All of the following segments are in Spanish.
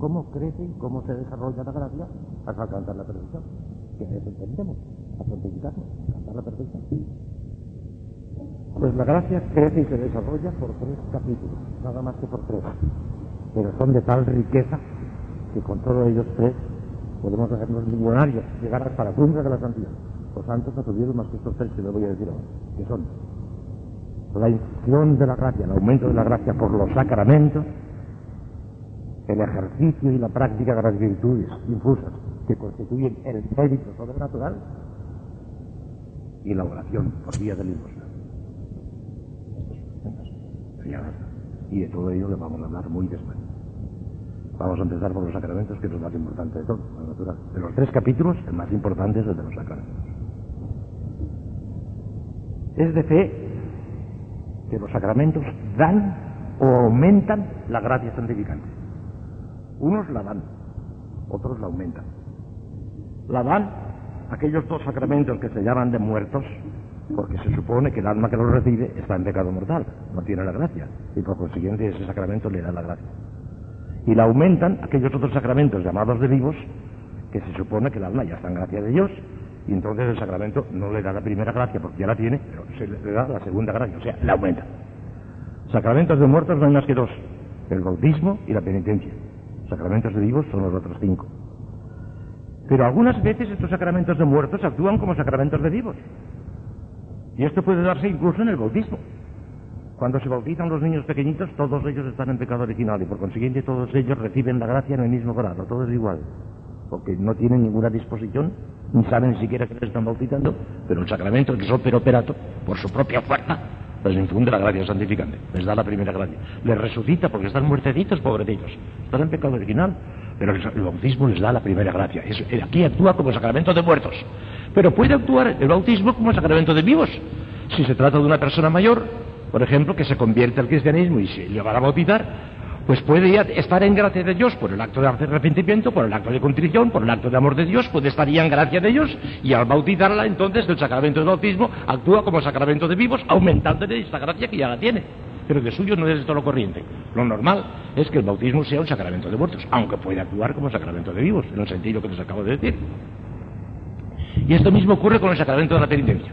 cómo crece y cómo se desarrolla la gracia hasta alcanzar la perfección. Que es entendemos, a santificarnos, alcanzar la perfección. Pues la gracia crece y se desarrolla por tres capítulos, nada más que por tres. Pero son de tal riqueza que con todos ellos tres podemos hacernos millonarios, llegar hasta la cumbre de la santidad. Los santos no tuvieron más que estos tres que les voy a decir ahora, que son la infusión de la gracia, el aumento de la gracia por los sacramentos, el ejercicio y la práctica de las virtudes infusas que constituyen el mérito sobrenatural y la oración por vía de limosna. Y de todo ello le vamos a hablar muy despacio. Vamos a empezar por los sacramentos, que es lo más importante de todo. De los tres capítulos, el más importante es el de los sacramentos. Es de fe que los sacramentos dan o aumentan la gracia santificante. Unos la dan, otros la aumentan. La dan aquellos dos sacramentos que se llaman de muertos, porque se supone que el alma que los recibe está en pecado mortal, no tiene la gracia, y por consiguiente ese sacramento le da la gracia. Y la aumentan aquellos otros sacramentos llamados de vivos, que se supone que el alma ya está en gracia de Dios, y entonces el sacramento no le da la primera gracia porque ya la tiene, pero se le da la segunda gracia, o sea, la aumenta. Sacramentos de muertos no hay más que dos, el bautismo y la penitencia. Sacramentos de vivos son los otros cinco. Pero algunas veces estos sacramentos de muertos actúan como sacramentos de vivos. Y esto puede darse incluso en el bautismo. Cuando se bautizan los niños pequeñitos, todos ellos están en pecado original y por consiguiente todos ellos reciben la gracia en el mismo grado, todo es igual, porque no tienen ninguna disposición, ni saben siquiera que les están bautizando, pero el sacramento, es operato, por su propia fuerza, les infunde la gracia santificante, les da la primera gracia, les resucita porque están muertecitos, pobrecitos, están en pecado original, pero el bautismo les da la primera gracia. aquí actúa como sacramento de muertos, pero puede actuar el bautismo como sacramento de vivos. Si se trata de una persona mayor, por ejemplo, que se convierte al cristianismo y se lleva a bautizar, pues puede estar en gracia de Dios por el acto de arrepentimiento, por el acto de contrición, por el acto de amor de Dios, puede estar ya en gracia de Dios y al bautizarla entonces el sacramento del bautismo actúa como sacramento de vivos, aumentándole esta gracia que ya la tiene. Pero de suyo no es todo lo corriente. Lo normal es que el bautismo sea un sacramento de muertos, aunque puede actuar como sacramento de vivos, en el sentido que les acabo de decir. Y esto mismo ocurre con el sacramento de la penitencia.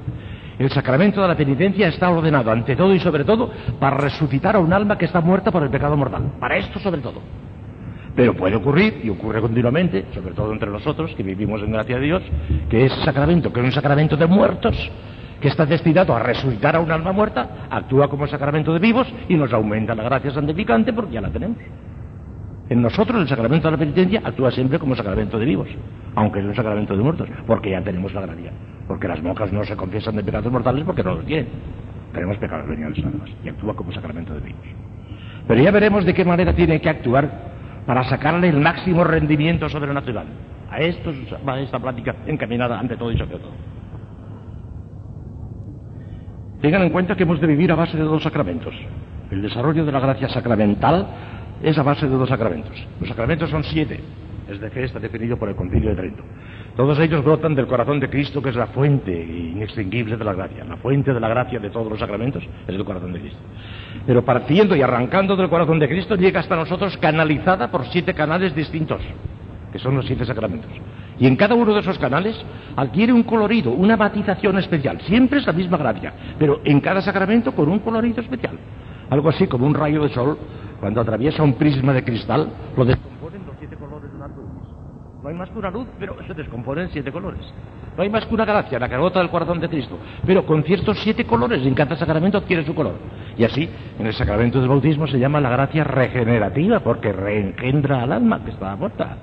El sacramento de la penitencia está ordenado ante todo y sobre todo para resucitar a un alma que está muerta por el pecado mortal. Para esto sobre todo. Pero puede ocurrir, y ocurre continuamente, sobre todo entre nosotros que vivimos en gracia de Dios, que ese sacramento, que es un sacramento de muertos, que está destinado a resucitar a un alma muerta, actúa como sacramento de vivos y nos aumenta la gracia santificante porque ya la tenemos. En nosotros el sacramento de la penitencia actúa siempre como sacramento de vivos, aunque es un sacramento de muertos, porque ya tenemos la gracia. Porque las monjas no se confiesan de pecados mortales porque no los tienen. Tenemos pecados veniales nada más. Y actúa como sacramento de vivos. Pero ya veremos de qué manera tiene que actuar para sacarle el máximo rendimiento sobrenatural. A esto va esta plática encaminada ante todo y sobre todo. Tengan en cuenta que hemos de vivir a base de dos sacramentos. El desarrollo de la gracia sacramental es a base de dos sacramentos. Los sacramentos son siete. Es de fe, está definido por el Concilio de Trento. Todos ellos brotan del corazón de Cristo, que es la fuente inextinguible de la gracia. La fuente de la gracia de todos los sacramentos es el corazón de Cristo. Pero partiendo y arrancando del corazón de Cristo, llega hasta nosotros canalizada por siete canales distintos, que son los siete sacramentos. Y en cada uno de esos canales adquiere un colorido, una matización especial. Siempre es la misma gracia, pero en cada sacramento con un colorido especial. Algo así como un rayo de sol, cuando atraviesa un prisma de cristal, lo los siete colores de un arco No hay más que una luz, pero se descompone en siete colores. No hay más que una gracia, la carota del corazón de Cristo, pero con ciertos siete colores, en cada sacramento adquiere su color. Y así, en el sacramento del bautismo se llama la gracia regenerativa, porque reengendra al alma que estaba muerta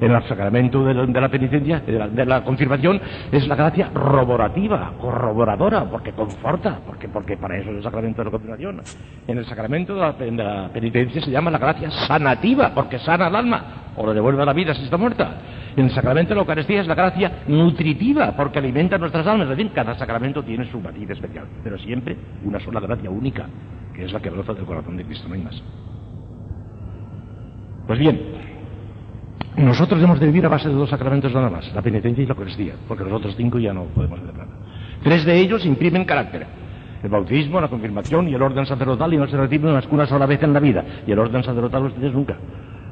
en el sacramento de la, penitencia, de la, confirmación, es la gracia roborativa, corroboradora, porque conforta, porque, porque para eso es el sacramento de la confirmación. En el sacramento de la, penitencia se llama la gracia sanativa, porque sana al alma, o le devuelve a la vida si está muerta. En el sacramento de la Eucaristía es la gracia nutritiva, porque alimenta nuestras almas. Es decir, cada sacramento tiene su matiz especial, pero siempre una sola gracia única, que es la que brota del corazón de Cristo, no hay más. Pues bien, nosotros hemos de vivir a base de dos sacramentos nada más, la penitencia y la Eucaristía, porque los otros cinco ya no podemos hacer nada. Tres de ellos imprimen carácter. El bautismo, la confirmación y el orden sacerdotal y no se reciben más que una sola vez en la vida. Y el orden sacerdotal ustedes nunca.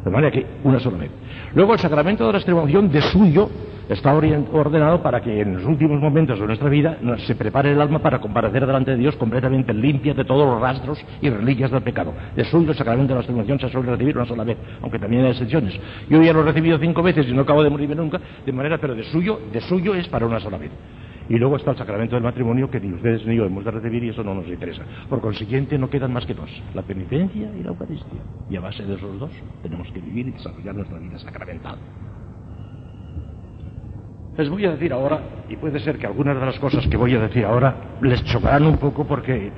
De manera que una sola vez. Luego el sacramento de la extremaunción de suyo está ordenado para que en los últimos momentos de nuestra vida se prepare el alma para comparecer delante de Dios completamente limpia de todos los rastros y reliquias del pecado. De suyo el sacramento de la extremaunción se suele recibir una sola vez, aunque también hay excepciones. Yo ya lo he recibido cinco veces y no acabo de morirme nunca, de manera, pero de suyo, de suyo es para una sola vez. Y luego está el sacramento del matrimonio que ni ustedes ni yo hemos de recibir y eso no nos interesa. Por consiguiente, no quedan más que dos, la penitencia y la Eucaristía. Y a base de esos dos tenemos que vivir y desarrollar nuestra vida sacramental. Les voy a decir ahora, y puede ser que algunas de las cosas que voy a decir ahora les chocarán un poco porque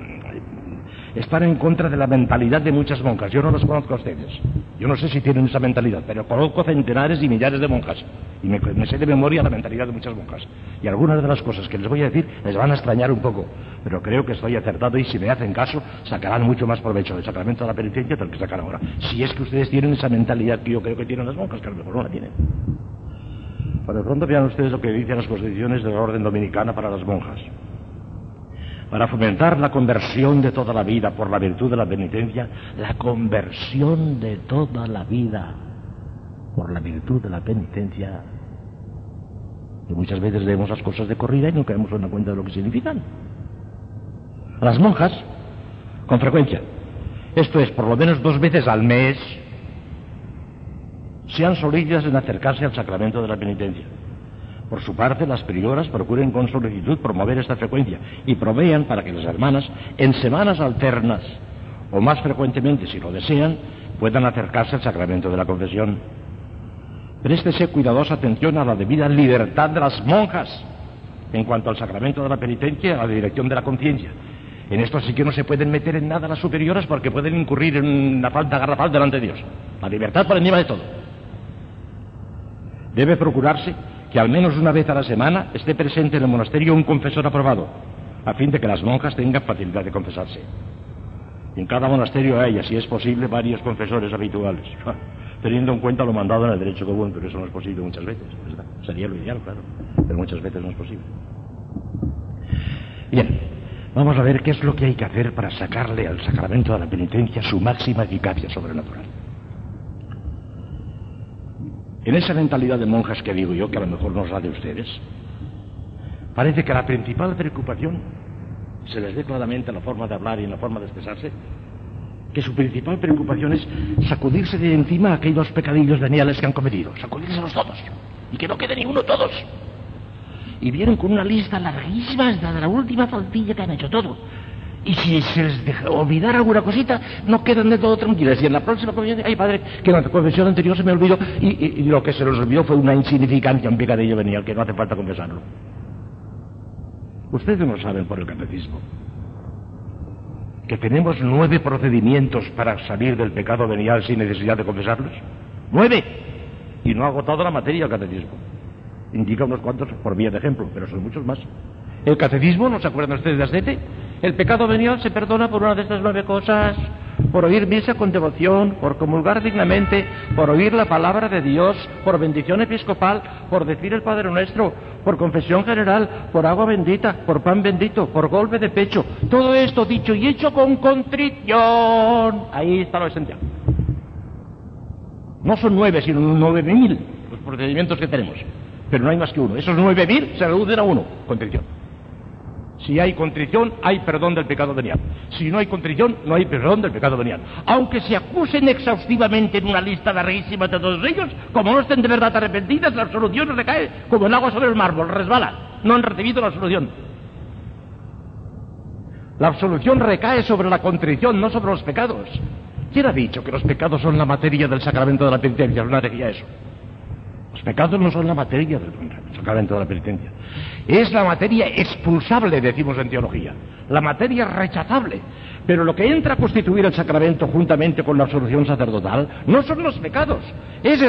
están en contra de la mentalidad de muchas monjas. Yo no las conozco a ustedes. Yo no sé si tienen esa mentalidad, pero conozco centenares y millares de monjas. Y me, sé de memoria la mentalidad de muchas monjas. Y algunas de las cosas que les voy a decir les van a extrañar un poco. Pero creo que estoy acertado y si me hacen caso, sacarán mucho más provecho del sacramento de la penitencia del que sacan ahora. Si es que ustedes tienen esa mentalidad que yo creo que tienen las monjas, que a lo mejor no la tienen. Por de pronto vean ustedes lo que dicen las constituciones de la orden dominicana para las monjas para fomentar la conversión de toda la vida por la virtud de la penitencia, la conversión de toda la vida por la virtud de la penitencia, que muchas veces leemos las cosas de corrida y no caemos en cuenta de lo que significan. las monjas, con frecuencia, esto es, por lo menos dos veces al mes, sean solícitas en acercarse al sacramento de la penitencia. Por su parte, las prioras procuren con solicitud promover esta frecuencia y provean para que las hermanas, en semanas alternas o más frecuentemente, si lo desean, puedan acercarse al sacramento de la confesión. Préstese cuidadosa atención a la debida libertad de las monjas en cuanto al sacramento de la penitencia y a la dirección de la conciencia. En esto sí que no se pueden meter en nada las superiores porque pueden incurrir en una falta garrafal delante de Dios. La libertad por encima de todo. Debe procurarse que al menos una vez a la semana esté presente en el monasterio un confesor aprobado, a fin de que las monjas tengan facilidad de confesarse. En cada monasterio hay, si es posible, varios confesores habituales, teniendo en cuenta lo mandado en el derecho común, pero eso no es posible muchas veces, Sería lo ideal, claro, pero muchas veces no es posible. Bien, vamos a ver qué es lo que hay que hacer para sacarle al sacramento de la penitencia su máxima eficacia sobrenatural. En esa mentalidad de monjas que digo yo, que a lo mejor no es la de ustedes, parece que la principal preocupación, se les ve claramente en la forma de hablar y en la forma de expresarse, que su principal preocupación es sacudirse de encima aquellos pecadillos veniales que han cometido, sacudírselos todos, y que no quede ni uno todos. Y vienen con una lista larguísima hasta la última faltilla que han hecho todo. Y si se les deja olvidar alguna cosita, no quedan de todo tranquilas. Y en la próxima confesión, ay padre, que en la confesión anterior se me olvidó y, lo que se les olvidó fue una insignificancia, un pecadillo venial, que no hace falta confesarlo. Ustedes no saben por el catecismo que tenemos nueve procedimientos para salir del pecado venial sin necesidad de confesarlos. ¡Nueve! Y no ha agotado la materia el catecismo. Indica unos cuantos por vía de ejemplo, pero son muchos más. El catecismo, ¿no se acuerdan ustedes de Ascete? El pecado venial se perdona por una de estas nueve cosas. Por oír misa con devoción, por comulgar dignamente, por oír la palabra de Dios, por bendición episcopal, por decir el Padre Nuestro, por confesión general, por agua bendita, por pan bendito, por golpe de pecho. Todo esto dicho y hecho con contrición. Ahí está lo esencial. No son nueve, sino nueve mil los procedimientos que tenemos. Pero no hay más que uno. Esos nueve mil se reducen a uno, contrición. Si hay contrición, hay perdón del pecado venial. Si no hay contrición, no hay perdón del pecado venial. Aunque se acusen exhaustivamente en una lista larguísima de todos ellos, como no estén de verdad arrepentidas, la absolución recae como el agua sobre el mármol, resbala. No han recibido la absolución. La absolución recae sobre la contrición, no sobre los pecados. ¿Quién ha dicho que los pecados son la materia del sacramento de la penitencia? No decía eso. Pecados no son la materia del sacramento de la penitencia. Es la materia expulsable, decimos en teología. La materia rechazable. Pero lo que entra a constituir el sacramento juntamente con la absolución sacerdotal no son los pecados. Es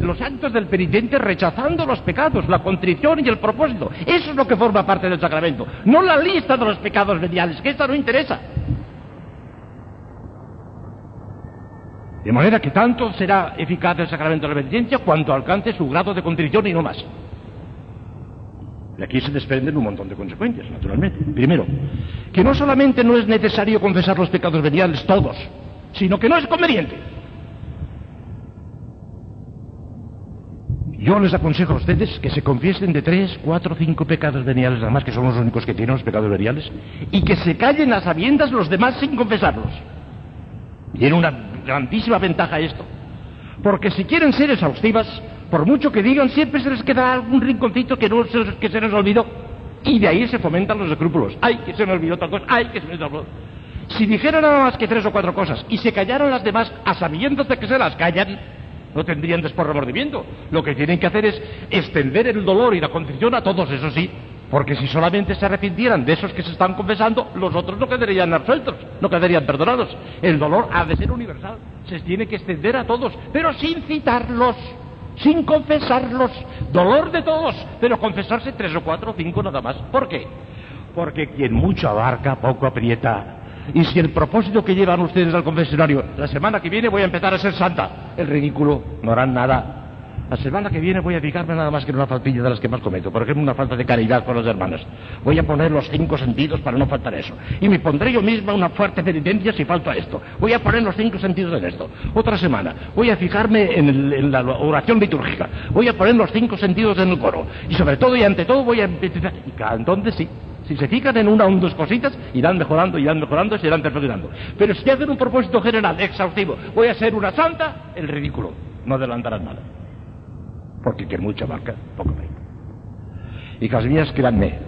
los actos del penitente rechazando los pecados, la contrición y el propósito. Eso es lo que forma parte del sacramento. No la lista de los pecados veniales, que esta no interesa. De manera que tanto será eficaz el sacramento de la penitencia cuanto alcance su grado de contrición y no más. De aquí se desprenden un montón de consecuencias, naturalmente. Primero, que no solamente no es necesario confesar los pecados veniales todos, sino que no es conveniente. Yo les aconsejo a ustedes que se confiesen de tres, cuatro, cinco pecados veniales nada más, que son los únicos que tienen los pecados veniales, y que se callen a sabiendas los demás sin confesarlos. Tiene una grandísima ventaja esto. Porque si quieren ser exhaustivas, por mucho que digan, siempre se les queda algún rinconcito que, no se, que se les olvidó. Y de ahí se fomentan los escrúpulos. ¡Ay, que se me olvidó tal cosa! ¡Ay, que se me olvidó! Si dijeran nada más que tres o cuatro cosas y se callaron las demás a sabiendas de que se las callan, no tendrían después remordimiento. Lo que tienen que hacer es extender el dolor y la contrición a todos, eso sí. Porque si solamente se arrepintieran de esos que se están confesando, los otros no quedarían absueltos, no quedarían perdonados. El dolor ha de ser universal, se tiene que extender a todos, pero sin citarlos, sin confesarlos. Dolor de todos, pero confesarse tres o cuatro o cinco nada más. ¿Por qué? Porque quien mucho abarca, poco aprieta. Y si el propósito que llevan ustedes al confesionario, la semana que viene voy a empezar a ser santa, el ridículo, no harán nada. La semana que viene voy a dedicarme nada más que en una faltilla de las que más cometo. Por ejemplo, una falta de caridad con los hermanos. Voy a poner los cinco sentidos para no faltar eso. Y me pondré yo misma una fuerte penitencia si falta esto. Voy a poner los cinco sentidos en esto. Otra semana voy a fijarme en, en la oración litúrgica. Voy a poner los cinco sentidos en el coro. Y sobre todo y ante todo voy a empezar. Entonces sí. Si se fijan en una o dos cositas, irán mejorando, irán mejorando, se irán perfeccionando. Pero si hacen un propósito general, exhaustivo, voy a ser una santa, el ridículo. No adelantarán nada. Porque quien mucha marca, poco mérito. Hijas mías, créanme,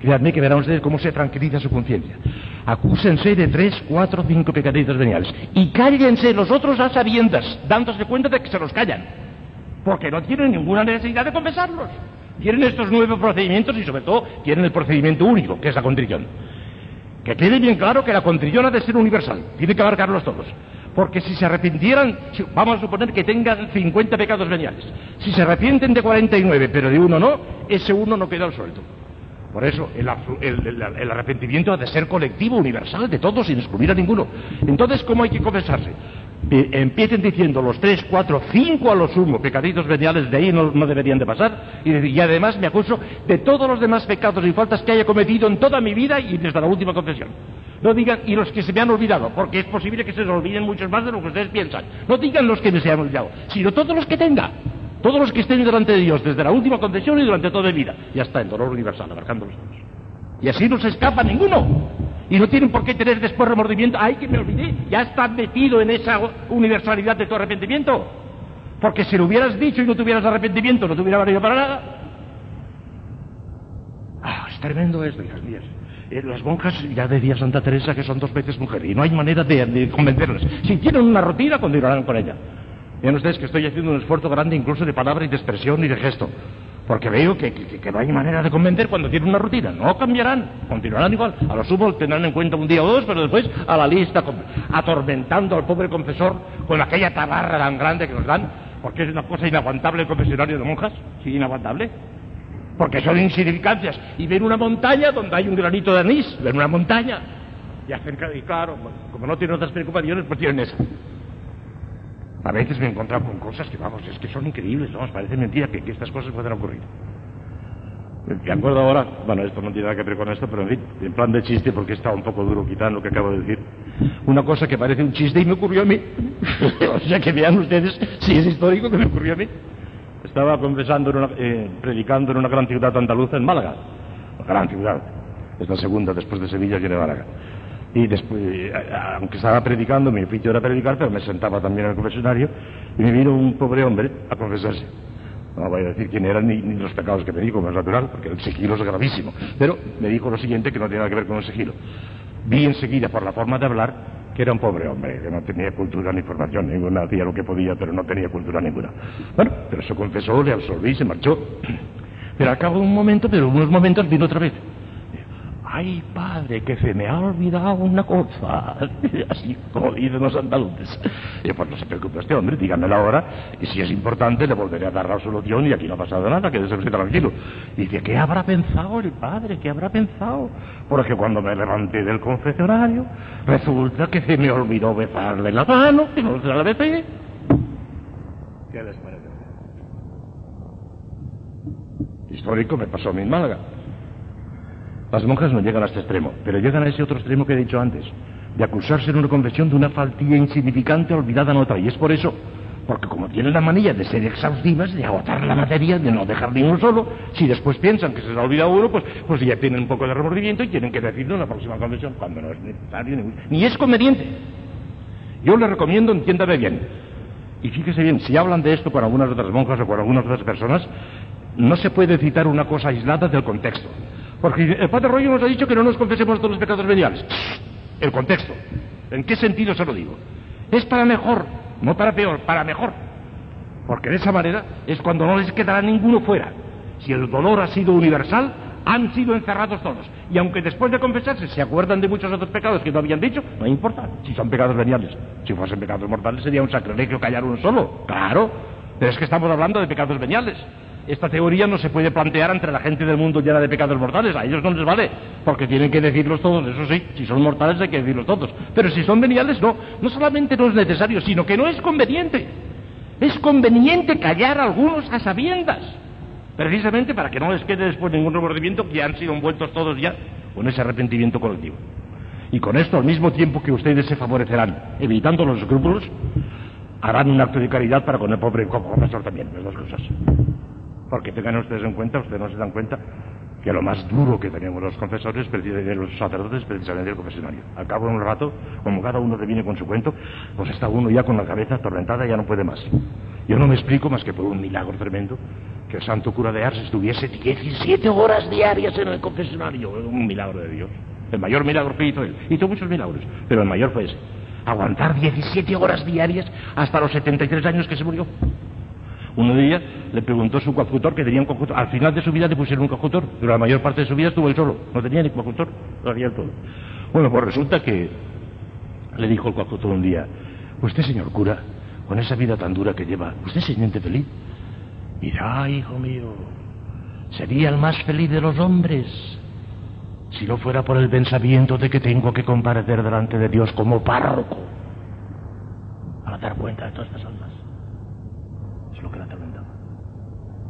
créanme que verán ustedes cómo se tranquiliza su conciencia. Acúsense de tres, cuatro, cinco pecaditos veniales. Y cállense los otros a sabiendas, dándose cuenta de que se los callan. Porque no tienen ninguna necesidad de confesarlos. Tienen estos nueve procedimientos y sobre todo tienen el procedimiento único, que es la contrición. Que quede bien claro que la contrición ha de ser universal, tiene que abarcarlos todos. Porque si se arrepintieran, vamos a suponer que tengan 50 pecados veniales. Si se arrepienten de 49, pero de uno no, ese uno no queda al suelto. Por eso el, el, arrepentimiento ha de ser colectivo, universal, de todos, sin excluir a ninguno. Entonces, ¿cómo hay que confesarse? empiecen diciendo los tres, cuatro, cinco a lo sumo, pecaditos veniales de ahí no, deberían de pasar, y, y, además me acuso de todos los demás pecados y faltas que haya cometido en toda mi vida y desde la última confesión. No digan, y los que se me han olvidado, porque es posible que se les olviden muchos más de lo que ustedes piensan. No digan los que me se han olvidado, sino todos los que tenga. Todos los que estén delante de Dios, desde la última confesión y durante toda mi vida. Ya está, el dolor universal, abarcándolos todos. Y así no se escapa ninguno. Y no tienen por qué tener después remordimiento. ¡Ay, que me olvidé! Ya estás metido en esa universalidad de tu arrepentimiento. Porque si lo hubieras dicho y no tuvieras arrepentimiento, no te hubiera valido para nada. Ah, es tremendo esto, hijas mías. Eh, las monjas, ya decía Santa Teresa, que son dos veces mujer y no hay manera de, de convencerlas. Si tienen una rutina, continuarán con ella. Vean ustedes que estoy haciendo un esfuerzo grande incluso de palabra y de expresión y de gesto. Porque veo que, que, que, no hay manera de convencer cuando tienen una rutina. No cambiarán, continuarán igual. A lo sumo tendrán en cuenta un día o dos, pero después a la lista, atormentando al pobre confesor con aquella tabarra tan grande que nos dan, porque es una cosa inaguantable el confesionario de monjas. Sí, inaguantable. Porque son insignificancias. Y ven una montaña donde hay un granito de anís, ven una montaña. Y hacen, y claro, como no tienen otras preocupaciones, pues tienen esa. A veces me he encontrado con cosas que, vamos, es que son increíbles, vamos, parece mentira que, estas cosas puedan ocurrir. Me acuerdo ahora, bueno, esto no tiene nada que ver con esto, pero en fin, en plan de chiste, porque está un poco duro quizá lo que acabo de decir, una cosa que parece un chiste y me ocurrió a mí. o sea que vean ustedes si es histórico que me ocurrió a mí. Estaba confesando, en una, eh, predicando en una gran ciudad andaluza, en Málaga. Una gran ciudad. Es la segunda después de Sevilla de Málaga. Y después, aunque estaba predicando, mi oficio era predicar, pero me sentaba también el confesionario y me vino un pobre hombre a confesarse. No voy a decir quién eran ni, los pecados que pedí, como es natural, porque el sigilo es gravísimo. Pero me dijo lo siguiente que no tiene nada que ver con el sigilo. Vi enseguida por la forma de hablar que era un pobre hombre, que no tenía cultura ni formación ninguna, hacía lo que podía, pero no tenía cultura ninguna. Bueno, pero se confesó, le absolví, se marchó. Pero al cabo de un momento, pero unos momentos vino otra vez. Ay, padre, que se me ha olvidado una cosa. Así como dicen los andaluces. Y pues no se preocupe este hombre, dígamela ahora. Y si es importante, le volveré a dar la solución y aquí no ha pasado nada, quédese usted tranquilo. Dice, ¿qué habrá pensado el padre? ¿Qué habrá pensado? Porque cuando me levanté del confesionario, resulta que se me olvidó besarle la mano, y no se la besé. ¿Qué les parece? Histórico me pasó a mí en Málaga. Las monjas no llegan a este extremo, pero llegan a ese otro extremo que he dicho antes, de acusarse en una confesión de una faltilla insignificante olvidada en otra. Y es por eso, Porque como tienen la manía de ser exhaustivas, de agotar la materia, de no dejar ni uno solo, si después piensan que se les ha olvidado uno, pues, pues ya tienen un poco de remordimiento y tienen que decirlo en la próxima convención, cuando no es necesario ni es conveniente. Yo les recomiendo, entiéndame bien, y fíjese bien, si hablan de esto con algunas otras monjas o con algunas otras personas, no se puede citar una cosa aislada del contexto. Porque el Padre Rollo nos ha dicho que no nos confesemos todos los pecados veniales. El contexto. ¿En qué sentido se lo digo? Es para mejor, no para peor, para mejor. Porque de esa manera es cuando no les quedará ninguno fuera. Si el dolor ha sido universal, han sido encerrados todos. Y aunque después de confesarse se acuerdan de muchos otros pecados que no habían dicho, no importa si son pecados veniales. Si fuesen pecados mortales sería un sacrilegio callar uno solo. Claro. Pero es que estamos hablando de pecados veniales. Esta teoría no se puede plantear entre la gente del mundo llena de pecados mortales. A ellos no les vale, porque tienen que decirlos todos. Eso sí, si son mortales hay que decirlos todos. Pero si son veniales, no. No solamente no es necesario, sino que no es conveniente. Es conveniente callar a algunos a sabiendas. Precisamente para que no les quede después ningún remordimiento, que han sido envueltos todos ya con ese arrepentimiento colectivo. Y con esto, al mismo tiempo que ustedes se favorecerán, evitando los escrúpulos, harán un acto de caridad para con el pobre profesor también, las dos cosas. Porque tengan ustedes en cuenta, ustedes no se dan cuenta, que lo más duro que tenemos los confesores, de los sacerdotes, precisamente el confesionario. Al cabo de un rato, como cada uno te viene con su cuento, pues está uno ya con la cabeza atormentada y ya no puede más. Yo no me explico más que por un milagro tremendo que el santo cura de Ars estuviese 17 horas diarias en el confesionario. Un milagro de Dios. El mayor milagro que hizo él. Hizo muchos milagros, pero el mayor fue ese. Aguantar 17 horas diarias hasta los 73 años que se murió. Un día le preguntó a su coadjutor que tenía un coadjutor. Al final de su vida le pusieron un coadjutor, pero la mayor parte de su vida estuvo él solo. No tenía ni coadjutor, lo hacía todo. Bueno, pues resulta que le dijo el coadjutor un día, usted señor cura, con esa vida tan dura que lleva, ¿usted se siente feliz? Mira, hijo mío, sería el más feliz de los hombres si no fuera por el pensamiento de que tengo que comparecer delante de Dios como párroco para dar cuenta de todas estas almas. Lo que la atormentaba.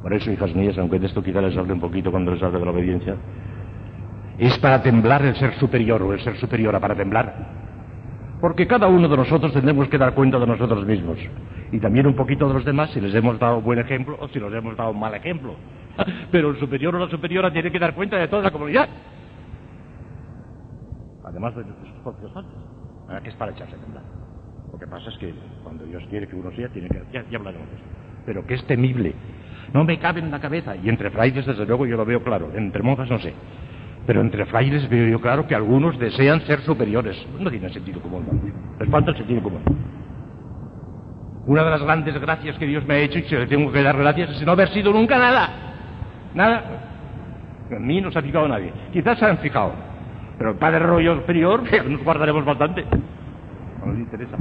Por eso, hijas mías, aunque de esto quizá les hable un poquito cuando les hable de la obediencia, es para temblar el ser superior o el ser superior para temblar. Porque cada uno de nosotros tendremos que dar cuenta de nosotros mismos. Y también un poquito de los demás si les hemos dado buen ejemplo o si les hemos dado mal ejemplo. Pero el superior o la superiora tiene que dar cuenta de toda la comunidad. Además de sus propios que es para echarse a temblar. Lo que pasa es que cuando Dios quiere que uno sea, tiene que... Ya, ya hablaremos de esto. Pero que es temible. No me cabe en la cabeza. Y entre frailes, desde luego, yo lo veo claro. Entre monjas, no sé. Pero entre frailes veo yo claro que algunos desean ser superiores. No tiene sentido común. Les falta el sentido común. Una de las grandes gracias que Dios me ha hecho y que le tengo que dar gracias es no haber sido nunca nada. Nada. En mí no se ha fijado nadie. Quizás se han fijado. Pero el padre rollo superior, nos guardaremos bastante. No nos interesa.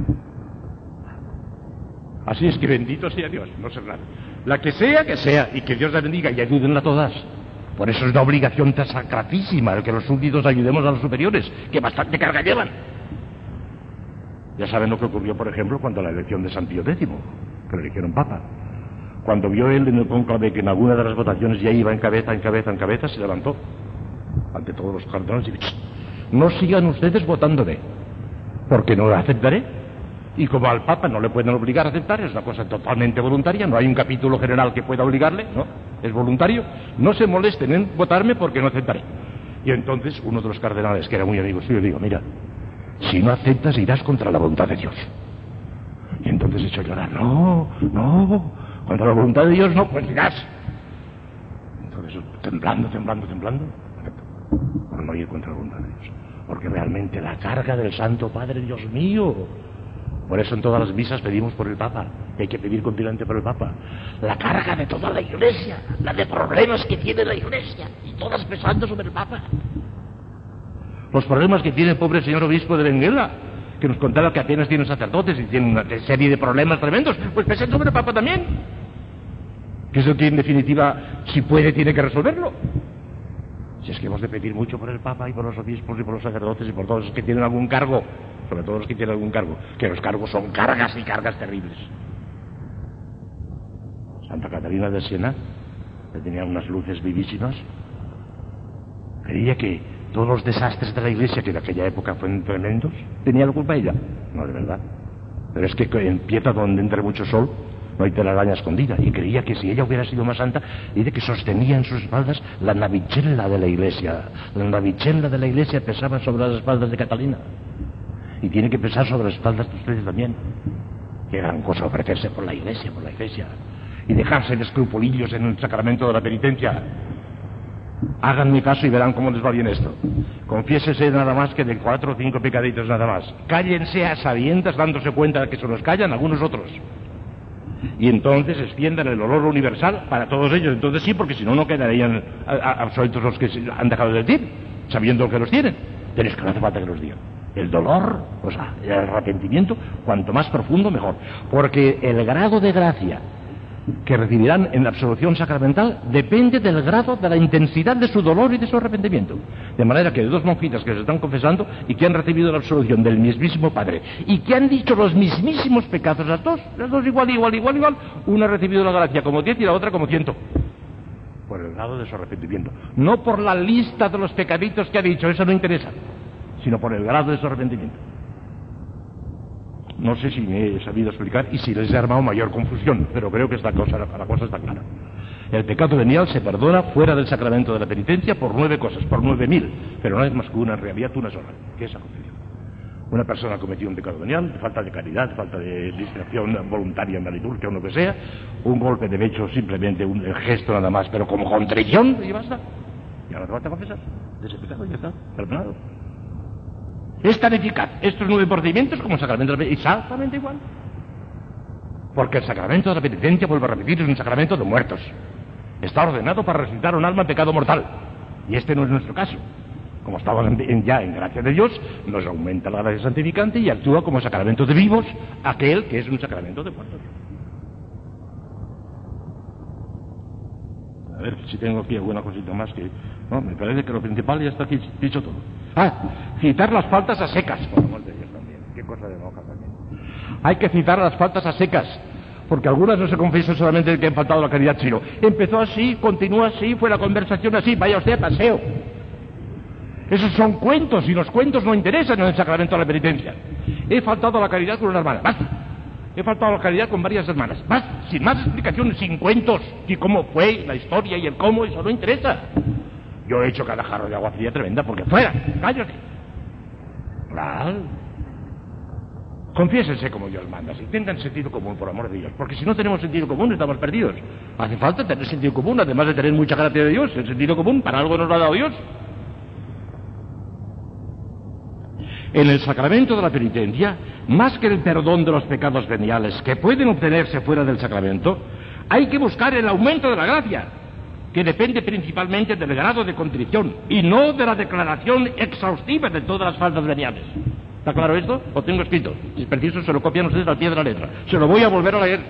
Así es que bendito sea Dios, no sé nada. La que sea, que sea, y que Dios la bendiga y ayúdenla todas. Por eso es una obligación tan sacratísima el que los súbditos ayudemos a los superiores, que bastante carga llevan. Ya saben lo que ocurrió, por ejemplo, cuando la elección de San Pío X, que le eligieron papa. Cuando vio él en el conclave que en alguna de las votaciones ya iba en cabeza, en cabeza, en cabeza, se levantó ante todos los cardenales y dijo, no sigan ustedes votándome, porque no lo aceptaré. Y como al Papa no le pueden obligar a aceptar, es una cosa totalmente voluntaria, no hay un capítulo general que pueda obligarle, no, es voluntario, no se molesten en votarme porque no aceptaré. Y entonces uno de los cardenales, que era muy amigo suyo, dijo, mira, si no aceptas irás contra la voluntad de Dios. Y entonces echó a llorar, no, no, contra la voluntad de Dios no, pues irás. Entonces, temblando, temblando, temblando, por no ir contra la voluntad de Dios. Porque realmente la carga del Santo Padre, Dios mío, por eso en todas las misas pedimos por el Papa, hay que pedir continuamente por el Papa. La carga de toda la Iglesia, la de problemas que tiene la Iglesia, y todas pesando sobre el Papa. Los problemas que tiene el pobre señor obispo de Benguela, que nos contaba que apenas tiene sacerdotes y tiene una serie de problemas tremendos, pues pesan sobre el Papa también. Que eso que en definitiva, si puede, tiene que resolverlo. Si es que hemos de pedir mucho por el Papa y por los obispos y por los sacerdotes y por todos los que tienen algún cargo, sobre todo los que tienen algún cargo, que los cargos son cargas y cargas terribles. Santa Catalina de Siena, que tenía unas luces vivísimas, creía que todos los desastres de la iglesia, que en aquella época fueron tremendos, tenía la culpa ella. No, de verdad. Pero es que en Pieta, donde entra mucho sol, no hay telaraña escondida. Y creía que si ella hubiera sido más santa, dice que sostenía en sus espaldas la navicella de la iglesia. La navicella de la iglesia pesaba sobre las espaldas de Catalina. Y tiene que pesar sobre las espaldas de ustedes también. Qué gran cosa ofrecerse por la iglesia, por la iglesia. Y dejarse de escrupulillos en el sacramento de la penitencia. Háganme caso y verán cómo les va bien esto. Confiésese nada más que de cuatro o cinco pecaditos nada más. Cállense a sabiendas dándose cuenta de que se los callan algunos otros. Y entonces extiendan el olor universal para todos ellos. Entonces sí, porque si no, no quedarían absueltos los que han dejado de decir, sabiendo que los tienen. Pero que no hace falta que los digan. El dolor, o sea, el arrepentimiento, cuanto más profundo, mejor. Porque el grado de gracia que recibirán en la absolución sacramental depende del grado de la intensidad de su dolor y de su arrepentimiento. De manera que dos monjitas que se están confesando y que han recibido la absolución del mismísimo Padre y que han dicho los mismísimos pecados, las dos, las dos igual, igual, igual, igual, una ha recibido la gracia como diez y la otra como ciento. Por el grado de su arrepentimiento. No por la lista de los pecaditos que ha dicho, eso no interesa, sino por el grado de su arrepentimiento. No sé si me he sabido explicar y si les he armado mayor confusión, pero creo que esta cosa, la cosa está clara. El pecado venial se perdona fuera del sacramento de la penitencia por nueve cosas, por nueve mil, pero no es más que una, en realidad una sola, que es confesión. Una persona cometió un pecado venial, falta de caridad, falta de distracción voluntaria en la liturgia o lo que sea, un golpe de pecho, simplemente un gesto nada más, pero como contrición, y basta. Y ahora te vas a confesar de ese pecado ya está, perdonado. Es tan eficaz estos nueve procedimientos como el sacramento de la penitencia. Exactamente igual. Porque el sacramento de la penitencia, vuelvo a repetir, es un sacramento de muertos. Está ordenado para resucitar un alma en pecado mortal. Y este no es nuestro caso. Como estamos ya en gracia de Dios, nos aumenta la gracia santificante y actúa como sacramento de vivos, aquel que es un sacramento de muertos. A ver si tengo aquí alguna cosita más que... No, me parece que lo principal ya está aquí dicho todo. Ah, citar las faltas a secas, por amor de Dios también. Qué cosa de moja también. Hay que citar las faltas a secas, porque algunas no se confiesan solamente de que han faltado la caridad, sino empezó así, continúa así, fue la conversación así, vaya usted a paseo. Esos son cuentos y los cuentos no interesan en el sacramento de la penitencia. He faltado a la caridad con una hermana, basta. He faltado a la caridad con varias hermanas, basta. Sin más explicaciones, sin cuentos, y cómo fue la historia y el cómo, eso no interesa. Yo he hecho cada jarro de agua fría tremenda porque fuera, cállate. Claro. Confiésense como Dios manda, si tengan sentido común, por amor de Dios, porque si no tenemos sentido común estamos perdidos. Hace falta tener sentido común, además de tener mucha gracia de Dios, el sentido común para algo nos lo ha dado Dios. En el sacramento de la penitencia, más que el perdón de los pecados veniales que pueden obtenerse fuera del sacramento, hay que buscar el aumento de la gracia, que depende principalmente del grado de contrición y no de la declaración exhaustiva de todas las faltas veniales. ¿Está claro esto? Lo tengo escrito. Si es preciso, se lo copian ustedes al pie de la letra. Se lo voy a volver a leer.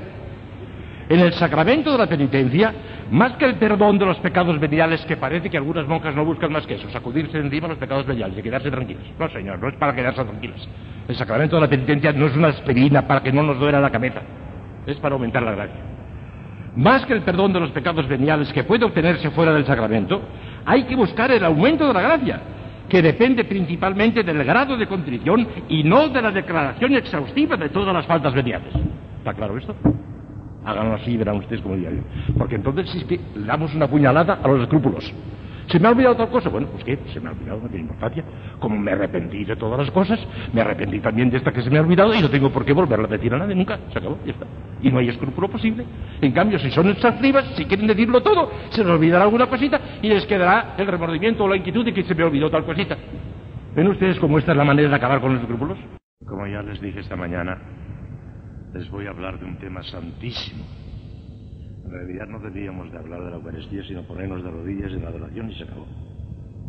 En el sacramento de la penitencia, más que el perdón de los pecados veniales, que parece que algunas monjas no buscan más que eso, sacudirse encima los pecados veniales y quedarse tranquilos. No, señor, no es para quedarse tranquilos. El sacramento de la penitencia no es una aspirina para que no nos duela la cabeza. Es para aumentar la gracia más que el perdón de los pecados veniales que puede obtenerse fuera del sacramento, hay que buscar el aumento de la gracia, que depende principalmente del grado de contrición y no de la declaración exhaustiva de todas las faltas veniales. ¿Está claro esto? Háganlo así y verán ustedes como diario. Porque entonces es que damos una puñalada a los escrúpulos. ¿Se me ha olvidado otra cosa? Bueno, pues qué, se me ha olvidado, no tiene importancia. Como me arrepentí de todas las cosas, me arrepentí también de esta que se me ha olvidado y no tengo por qué volverla a decir a nadie nunca. Se acabó, ya está. Y no hay escrúpulo posible. En cambio, si son exhaustivas, si quieren decirlo todo, se les olvidará alguna cosita y les quedará el remordimiento o la inquietud de que se me olvidó tal cosita. ¿Ven ustedes cómo esta es la manera de acabar con los escrúpulos? Como ya les dije esta mañana, les voy a hablar de un tema santísimo en realidad no deberíamos de hablar de la Eucaristía, sino ponernos de rodillas en la adoración y se acabó.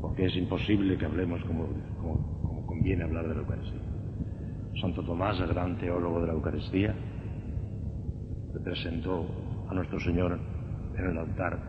Porque es imposible que hablemos como, como, conviene hablar de la Eucaristía. Santo Tomás, el gran teólogo de la Eucaristía, presentó a nuestro Señor en el altar